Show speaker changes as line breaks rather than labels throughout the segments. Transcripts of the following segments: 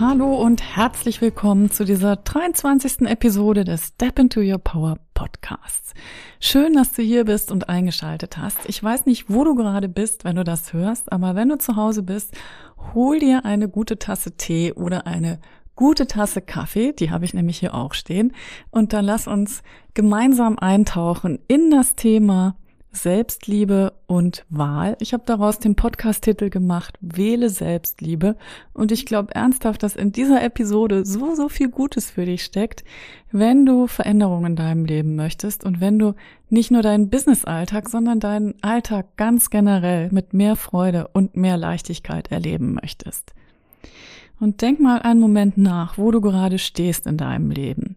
Hallo und herzlich willkommen zu dieser 23. Episode des Step into Your Power Podcasts. Schön, dass du hier bist und eingeschaltet hast. Ich weiß nicht, wo du gerade bist, wenn du das hörst, aber wenn du zu Hause bist, hol dir eine gute Tasse Tee oder eine gute Tasse Kaffee, die habe ich nämlich hier auch stehen, und dann lass uns gemeinsam eintauchen in das Thema Selbstliebe und Wahl. Ich habe daraus den Podcast-Titel gemacht, Wähle Selbstliebe. Und ich glaube ernsthaft, dass in dieser Episode so, so viel Gutes für dich steckt, wenn du Veränderungen in deinem Leben möchtest und wenn du nicht nur deinen Business-Alltag, sondern deinen Alltag ganz generell mit mehr Freude und mehr Leichtigkeit erleben möchtest. Und denk mal einen Moment nach, wo du gerade stehst in deinem Leben.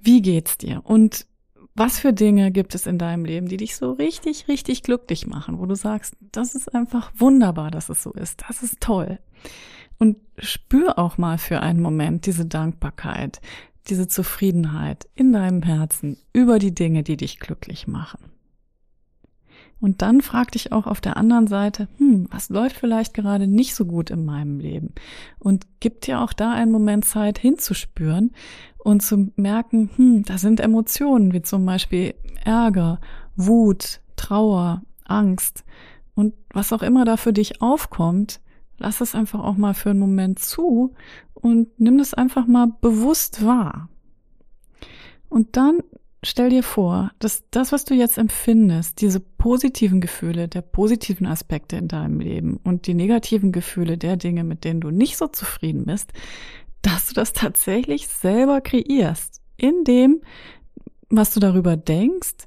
Wie geht's dir? Und was für Dinge gibt es in deinem Leben, die dich so richtig, richtig glücklich machen, wo du sagst, das ist einfach wunderbar, dass es so ist, das ist toll. Und spür auch mal für einen Moment diese Dankbarkeit, diese Zufriedenheit in deinem Herzen über die Dinge, die dich glücklich machen. Und dann frag dich auch auf der anderen Seite, hm, was läuft vielleicht gerade nicht so gut in meinem Leben? Und gib dir auch da einen Moment Zeit hinzuspüren und zu merken, hm, da sind Emotionen wie zum Beispiel Ärger, Wut, Trauer, Angst und was auch immer da für dich aufkommt, lass es einfach auch mal für einen Moment zu und nimm das einfach mal bewusst wahr. Und dann stell dir vor, dass das, was du jetzt empfindest, diese positiven Gefühle der positiven Aspekte in deinem Leben und die negativen Gefühle der Dinge, mit denen du nicht so zufrieden bist, dass du das tatsächlich selber kreierst, in dem, was du darüber denkst,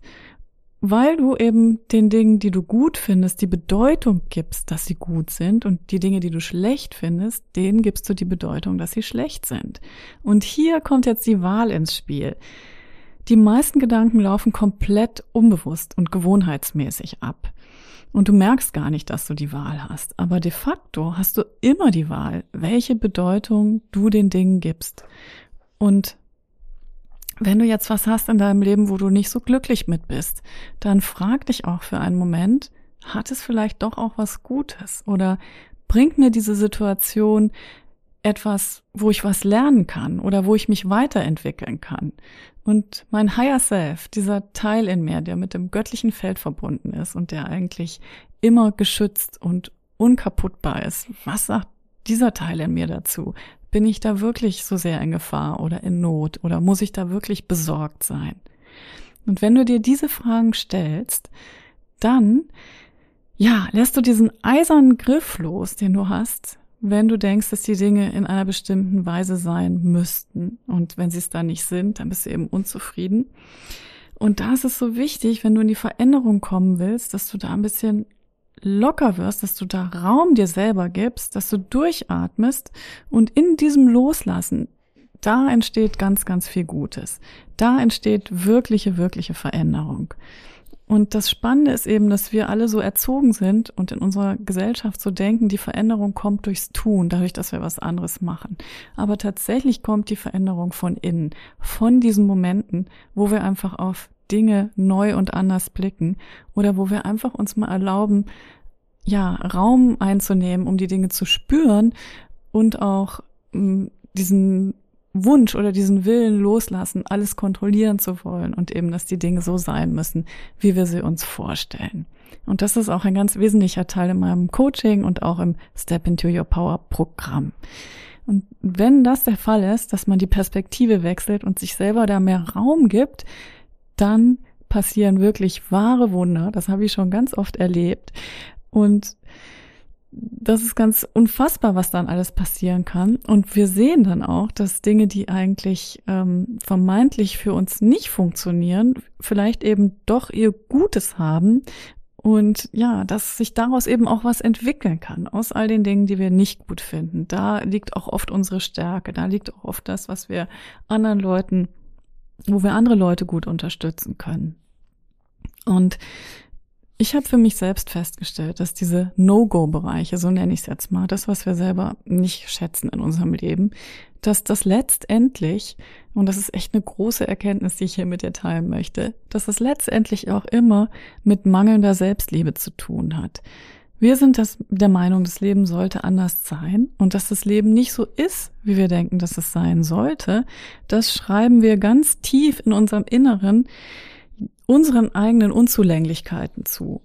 weil du eben den Dingen, die du gut findest, die Bedeutung gibst, dass sie gut sind und die Dinge, die du schlecht findest, denen gibst du die Bedeutung, dass sie schlecht sind. Und hier kommt jetzt die Wahl ins Spiel. Die meisten Gedanken laufen komplett unbewusst und gewohnheitsmäßig ab. Und du merkst gar nicht, dass du die Wahl hast. Aber de facto hast du immer die Wahl, welche Bedeutung du den Dingen gibst. Und wenn du jetzt was hast in deinem Leben, wo du nicht so glücklich mit bist, dann frag dich auch für einen Moment, hat es vielleicht doch auch was Gutes? Oder bringt mir diese Situation etwas, wo ich was lernen kann oder wo ich mich weiterentwickeln kann. Und mein Higher Self, dieser Teil in mir, der mit dem göttlichen Feld verbunden ist und der eigentlich immer geschützt und unkaputtbar ist, was sagt dieser Teil in mir dazu? Bin ich da wirklich so sehr in Gefahr oder in Not oder muss ich da wirklich besorgt sein? Und wenn du dir diese Fragen stellst, dann, ja, lässt du diesen eisernen Griff los, den du hast, wenn du denkst, dass die Dinge in einer bestimmten Weise sein müssten. Und wenn sie es dann nicht sind, dann bist du eben unzufrieden. Und da ist es so wichtig, wenn du in die Veränderung kommen willst, dass du da ein bisschen locker wirst, dass du da Raum dir selber gibst, dass du durchatmest und in diesem Loslassen, da entsteht ganz, ganz viel Gutes. Da entsteht wirkliche, wirkliche Veränderung. Und das Spannende ist eben, dass wir alle so erzogen sind und in unserer Gesellschaft so denken, die Veränderung kommt durchs Tun, dadurch, dass wir was anderes machen. Aber tatsächlich kommt die Veränderung von innen, von diesen Momenten, wo wir einfach auf Dinge neu und anders blicken oder wo wir einfach uns mal erlauben, ja, Raum einzunehmen, um die Dinge zu spüren und auch mm, diesen Wunsch oder diesen Willen loslassen, alles kontrollieren zu wollen und eben, dass die Dinge so sein müssen, wie wir sie uns vorstellen. Und das ist auch ein ganz wesentlicher Teil in meinem Coaching und auch im Step into Your Power Programm. Und wenn das der Fall ist, dass man die Perspektive wechselt und sich selber da mehr Raum gibt, dann passieren wirklich wahre Wunder. Das habe ich schon ganz oft erlebt. Und das ist ganz unfassbar, was dann alles passieren kann. Und wir sehen dann auch, dass Dinge, die eigentlich ähm, vermeintlich für uns nicht funktionieren, vielleicht eben doch ihr Gutes haben. Und ja, dass sich daraus eben auch was entwickeln kann, aus all den Dingen, die wir nicht gut finden. Da liegt auch oft unsere Stärke, da liegt auch oft das, was wir anderen Leuten wo wir andere Leute gut unterstützen können. Und ich habe für mich selbst festgestellt, dass diese No-Go-Bereiche, so nenne ich es jetzt mal, das, was wir selber nicht schätzen in unserem Leben, dass das letztendlich, und das ist echt eine große Erkenntnis, die ich hier mit dir teilen möchte, dass das letztendlich auch immer mit mangelnder Selbstliebe zu tun hat. Wir sind das, der Meinung, das Leben sollte anders sein und dass das Leben nicht so ist, wie wir denken, dass es sein sollte, das schreiben wir ganz tief in unserem Inneren unseren eigenen Unzulänglichkeiten zu.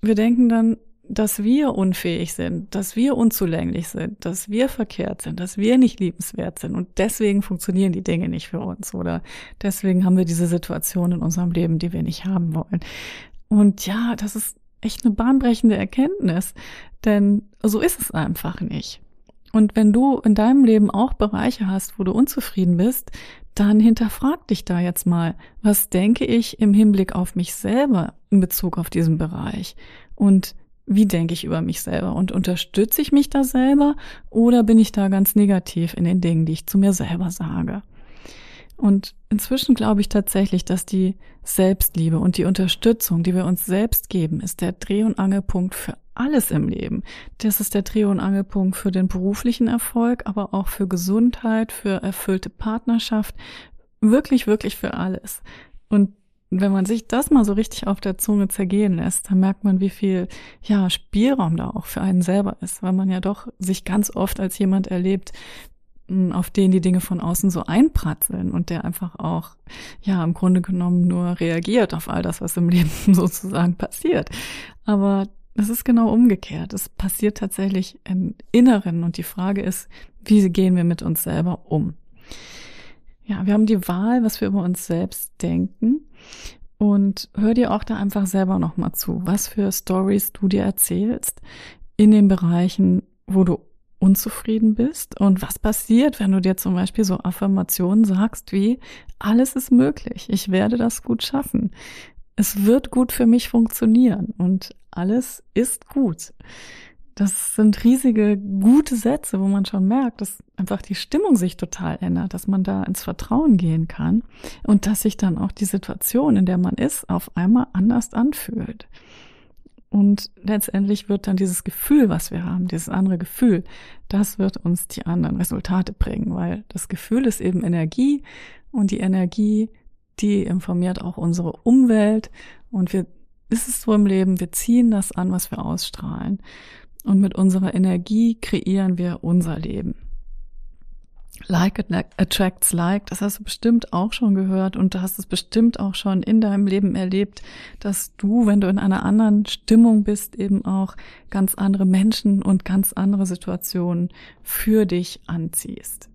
Wir denken dann, dass wir unfähig sind, dass wir unzulänglich sind, dass wir verkehrt sind, dass wir nicht liebenswert sind und deswegen funktionieren die Dinge nicht für uns oder deswegen haben wir diese Situation in unserem Leben, die wir nicht haben wollen. Und ja, das ist echt eine bahnbrechende Erkenntnis, denn so ist es einfach nicht. Und wenn du in deinem Leben auch Bereiche hast, wo du unzufrieden bist, dann hinterfrag dich da jetzt mal, was denke ich im Hinblick auf mich selber in Bezug auf diesen Bereich? Und wie denke ich über mich selber? Und unterstütze ich mich da selber oder bin ich da ganz negativ in den Dingen, die ich zu mir selber sage? Und inzwischen glaube ich tatsächlich, dass die Selbstliebe und die Unterstützung, die wir uns selbst geben, ist der Dreh- und Angelpunkt für alles im Leben. Das ist der Dreh- und Angelpunkt für den beruflichen Erfolg, aber auch für Gesundheit, für erfüllte Partnerschaft, wirklich, wirklich für alles. Und wenn man sich das mal so richtig auf der Zunge zergehen lässt, dann merkt man, wie viel ja Spielraum da auch für einen selber ist, weil man ja doch sich ganz oft als jemand erlebt, auf den die Dinge von außen so einpratzeln und der einfach auch, ja, im Grunde genommen nur reagiert auf all das, was im Leben sozusagen passiert. Aber es ist genau umgekehrt. Es passiert tatsächlich im Inneren und die Frage ist, wie gehen wir mit uns selber um? Ja, wir haben die Wahl, was wir über uns selbst denken und hör dir auch da einfach selber nochmal zu, was für Stories du dir erzählst in den Bereichen, wo du unzufrieden bist und was passiert, wenn du dir zum Beispiel so Affirmationen sagst wie, alles ist möglich, ich werde das gut schaffen, es wird gut für mich funktionieren und alles ist gut. Das sind riesige, gute Sätze, wo man schon merkt, dass einfach die Stimmung sich total ändert, dass man da ins Vertrauen gehen kann und dass sich dann auch die Situation, in der man ist, auf einmal anders anfühlt. Und letztendlich wird dann dieses Gefühl, was wir haben, dieses andere Gefühl, das wird uns die anderen Resultate bringen, weil das Gefühl ist eben Energie und die Energie, die informiert auch unsere Umwelt und wir, ist es so im Leben, wir ziehen das an, was wir ausstrahlen. Und mit unserer Energie kreieren wir unser Leben. Like attracts like, das hast du bestimmt auch schon gehört und du hast es bestimmt auch schon in deinem Leben erlebt, dass du, wenn du in einer anderen Stimmung bist, eben auch ganz andere Menschen und ganz andere Situationen für dich anziehst.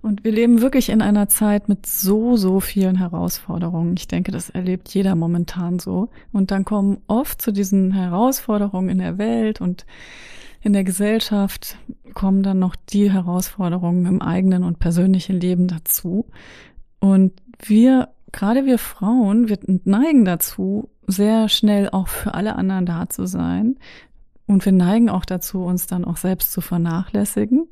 Und wir leben wirklich in einer Zeit mit so, so vielen Herausforderungen. Ich denke, das erlebt jeder momentan so. Und dann kommen oft zu diesen Herausforderungen in der Welt und in der Gesellschaft kommen dann noch die Herausforderungen im eigenen und persönlichen Leben dazu. Und wir, gerade wir Frauen, wir neigen dazu, sehr schnell auch für alle anderen da zu sein. Und wir neigen auch dazu, uns dann auch selbst zu vernachlässigen.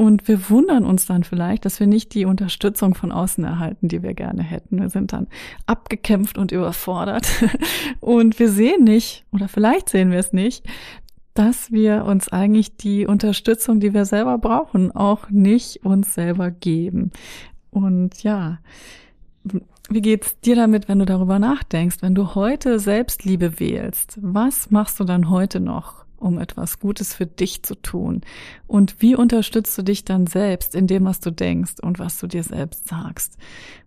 Und wir wundern uns dann vielleicht, dass wir nicht die Unterstützung von außen erhalten, die wir gerne hätten. Wir sind dann abgekämpft und überfordert. Und wir sehen nicht, oder vielleicht sehen wir es nicht, dass wir uns eigentlich die Unterstützung, die wir selber brauchen, auch nicht uns selber geben. Und ja, wie geht's dir damit, wenn du darüber nachdenkst? Wenn du heute Selbstliebe wählst, was machst du dann heute noch, um etwas Gutes für dich zu tun? Und wie unterstützt du dich dann selbst in dem, was du denkst und was du dir selbst sagst?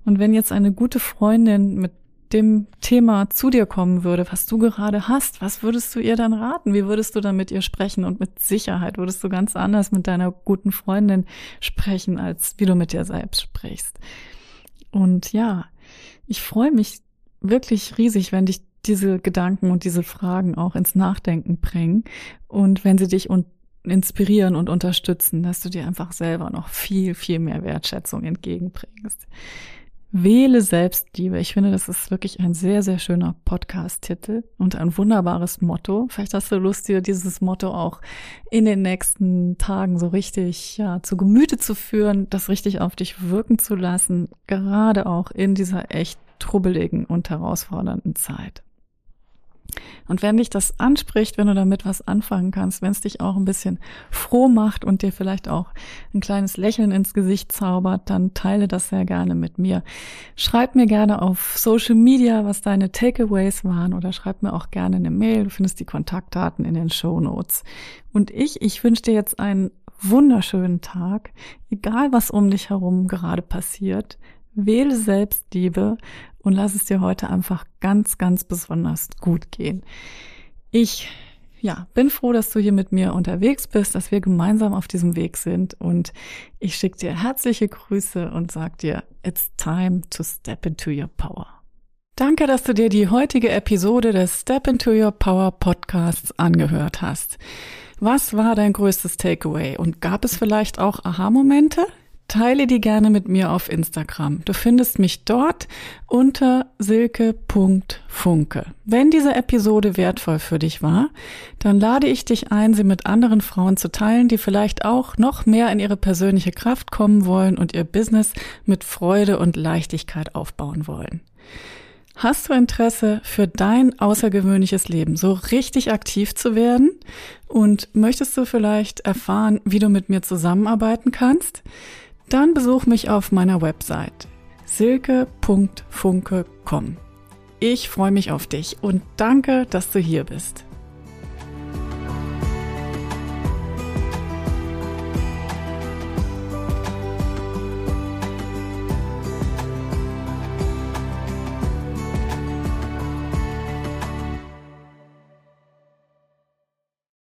Und wenn jetzt eine gute Freundin mit dem Thema zu dir kommen würde, was du gerade hast, was würdest du ihr dann raten? Wie würdest du dann mit ihr sprechen? Und mit Sicherheit würdest du ganz anders mit deiner guten Freundin sprechen, als wie du mit dir selbst sprichst. Und ja, ich freue mich wirklich riesig, wenn dich diese Gedanken und diese Fragen auch ins Nachdenken bringen und wenn sie dich und inspirieren und unterstützen, dass du dir einfach selber noch viel, viel mehr Wertschätzung entgegenbringst. Wähle Selbstliebe. Ich finde, das ist wirklich ein sehr, sehr schöner Podcast-Titel und ein wunderbares Motto. Vielleicht hast du Lust, dir dieses Motto auch in den nächsten Tagen so richtig ja, zu Gemüte zu führen, das richtig auf dich wirken zu lassen, gerade auch in dieser echt trubbeligen und herausfordernden Zeit. Und wenn dich das anspricht, wenn du damit was anfangen kannst, wenn es dich auch ein bisschen froh macht und dir vielleicht auch ein kleines Lächeln ins Gesicht zaubert, dann teile das sehr gerne mit mir. Schreib mir gerne auf Social Media, was deine Takeaways waren oder schreib mir auch gerne eine Mail. Du findest die Kontaktdaten in den Show Notes. Und ich, ich wünsche dir jetzt einen wunderschönen Tag, egal was um dich herum gerade passiert. Wähle Selbstliebe und lass es dir heute einfach ganz, ganz besonders gut gehen. Ich ja, bin froh, dass du hier mit mir unterwegs bist, dass wir gemeinsam auf diesem Weg sind und ich schicke dir herzliche Grüße und sag dir, it's time to step into your power. Danke, dass du dir die heutige Episode des Step into Your Power Podcasts angehört hast. Was war dein größtes Takeaway und gab es vielleicht auch Aha-Momente? Teile die gerne mit mir auf Instagram. Du findest mich dort unter silke.funke. Wenn diese Episode wertvoll für dich war, dann lade ich dich ein, sie mit anderen Frauen zu teilen, die vielleicht auch noch mehr in ihre persönliche Kraft kommen wollen und ihr Business mit Freude und Leichtigkeit aufbauen wollen. Hast du Interesse für dein außergewöhnliches Leben, so richtig aktiv zu werden? Und möchtest du vielleicht erfahren, wie du mit mir zusammenarbeiten kannst? Dann besuch mich auf meiner Website silke.funke.com. Ich freue mich auf dich und danke, dass du hier bist.